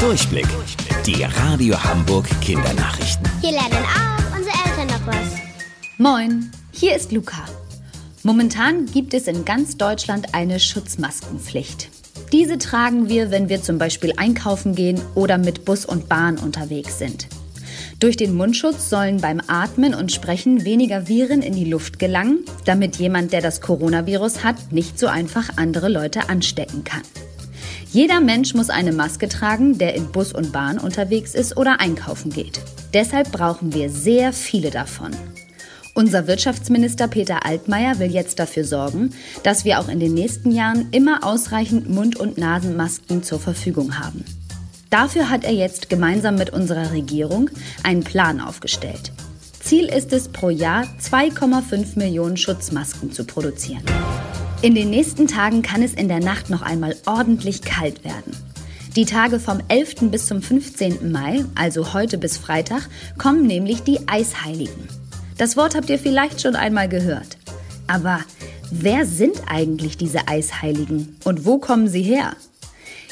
Durchblick. Die Radio Hamburg Kindernachrichten. Hier lernen auch unsere Eltern noch was. Moin, hier ist Luca. Momentan gibt es in ganz Deutschland eine Schutzmaskenpflicht. Diese tragen wir, wenn wir zum Beispiel einkaufen gehen oder mit Bus und Bahn unterwegs sind. Durch den Mundschutz sollen beim Atmen und Sprechen weniger Viren in die Luft gelangen, damit jemand, der das Coronavirus hat, nicht so einfach andere Leute anstecken kann. Jeder Mensch muss eine Maske tragen, der in Bus und Bahn unterwegs ist oder einkaufen geht. Deshalb brauchen wir sehr viele davon. Unser Wirtschaftsminister Peter Altmaier will jetzt dafür sorgen, dass wir auch in den nächsten Jahren immer ausreichend Mund- und Nasenmasken zur Verfügung haben. Dafür hat er jetzt gemeinsam mit unserer Regierung einen Plan aufgestellt. Ziel ist es, pro Jahr 2,5 Millionen Schutzmasken zu produzieren. In den nächsten Tagen kann es in der Nacht noch einmal ordentlich kalt werden. Die Tage vom 11. bis zum 15. Mai, also heute bis Freitag, kommen nämlich die Eisheiligen. Das Wort habt ihr vielleicht schon einmal gehört. Aber wer sind eigentlich diese Eisheiligen und wo kommen sie her?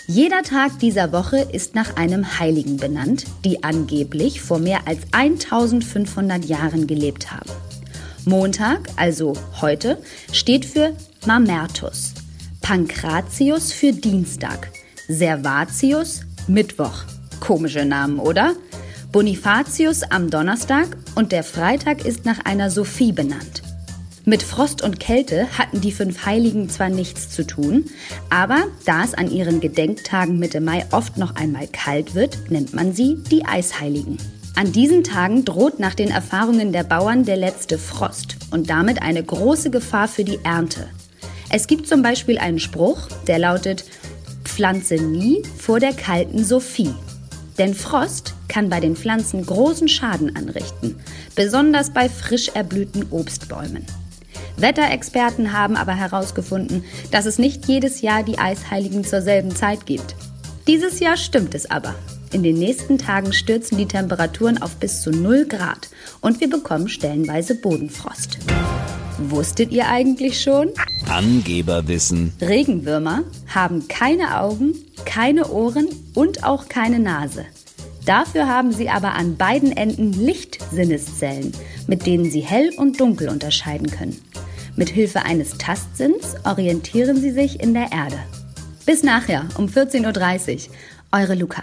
Jeder Tag dieser Woche ist nach einem Heiligen benannt, die angeblich vor mehr als 1500 Jahren gelebt haben. Montag, also heute, steht für Mamertus, Pankratius für Dienstag, Servatius Mittwoch. Komische Namen, oder? Bonifatius am Donnerstag und der Freitag ist nach einer Sophie benannt. Mit Frost und Kälte hatten die fünf Heiligen zwar nichts zu tun, aber da es an ihren Gedenktagen Mitte Mai oft noch einmal kalt wird, nennt man sie die Eisheiligen. An diesen Tagen droht nach den Erfahrungen der Bauern der letzte Frost und damit eine große Gefahr für die Ernte. Es gibt zum Beispiel einen Spruch, der lautet, Pflanze nie vor der kalten Sophie. Denn Frost kann bei den Pflanzen großen Schaden anrichten, besonders bei frisch erblühten Obstbäumen. Wetterexperten haben aber herausgefunden, dass es nicht jedes Jahr die Eisheiligen zur selben Zeit gibt. Dieses Jahr stimmt es aber. In den nächsten Tagen stürzen die Temperaturen auf bis zu 0 Grad und wir bekommen stellenweise Bodenfrost. Wusstet ihr eigentlich schon? Angeberwissen. Regenwürmer haben keine Augen, keine Ohren und auch keine Nase. Dafür haben sie aber an beiden Enden Lichtsinneszellen, mit denen sie hell und dunkel unterscheiden können. Mit Hilfe eines Tastsinns orientieren sie sich in der Erde. Bis nachher um 14.30 Uhr. Eure Luca.